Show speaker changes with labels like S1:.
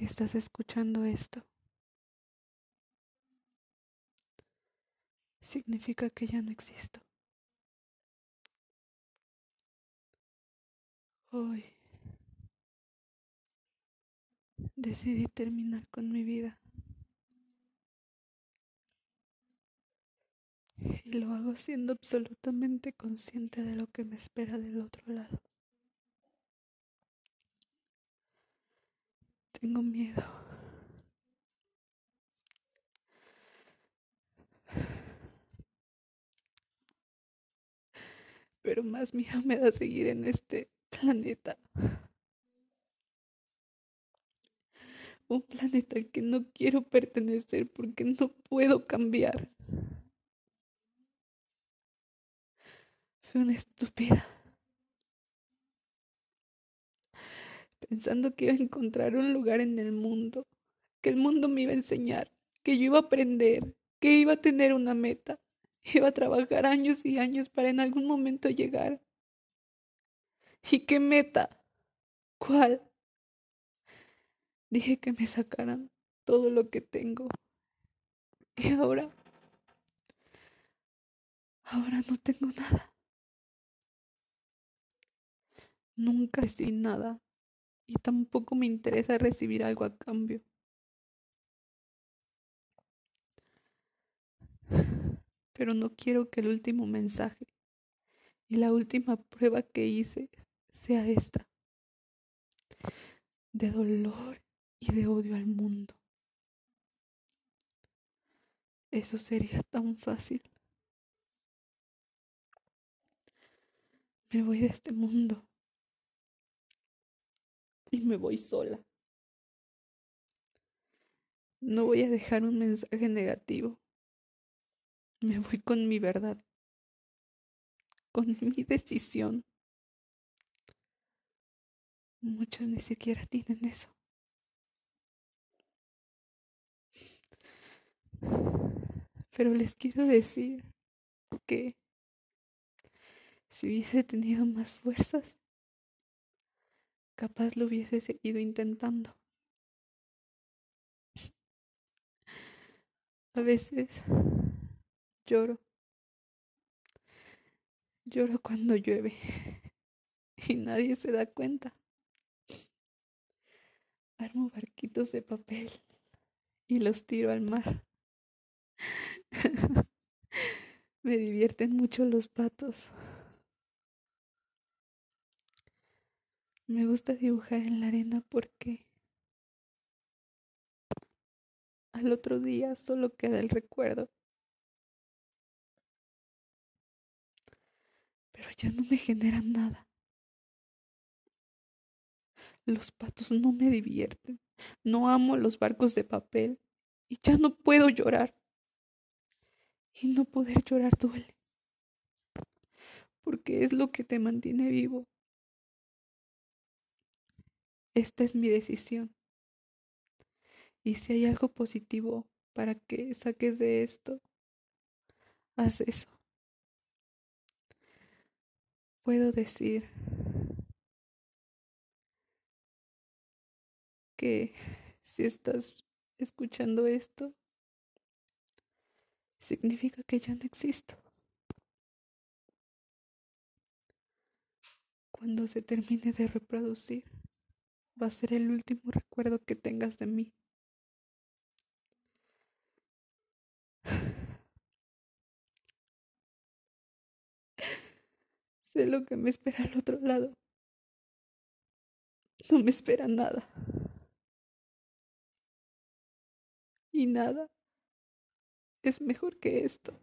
S1: Si estás escuchando esto, significa que ya no existo. Hoy decidí terminar con mi vida. Y lo hago siendo absolutamente consciente de lo que me espera del otro lado. Tengo miedo. Pero más miedo me da seguir en este planeta. Un planeta al que no quiero pertenecer porque no puedo cambiar. Fui una estúpida. Pensando que iba a encontrar un lugar en el mundo, que el mundo me iba a enseñar, que yo iba a aprender, que iba a tener una meta, iba a trabajar años y años para en algún momento llegar. ¿Y qué meta? ¿Cuál? Dije que me sacaran todo lo que tengo. Y ahora... Ahora no tengo nada. Nunca recibí nada y tampoco me interesa recibir algo a cambio. Pero no quiero que el último mensaje y la última prueba que hice sea esta, de dolor y de odio al mundo. Eso sería tan fácil. Me voy de este mundo y me voy sola. No voy a dejar un mensaje negativo. Me voy con mi verdad, con mi decisión. Muchos ni siquiera tienen eso. Pero les quiero decir que si hubiese tenido más fuerzas, capaz lo hubiese seguido intentando. A veces lloro. Lloro cuando llueve y nadie se da cuenta. Armo barquitos de papel y los tiro al mar. Me divierten mucho los patos. Me gusta dibujar en la arena porque al otro día solo queda el recuerdo. Pero ya no me generan nada. Los patos no me divierten. No amo los barcos de papel. Y ya no puedo llorar. Y no poder llorar duele. Porque es lo que te mantiene vivo. Esta es mi decisión. Y si hay algo positivo para que saques de esto, haz eso. Puedo decir que si estás escuchando esto, significa que ya no existo. Cuando se termine de reproducir, va a ser el último recuerdo que tengas de mí. sé lo que me espera al otro lado. No me espera nada. y nada es mejor que esto.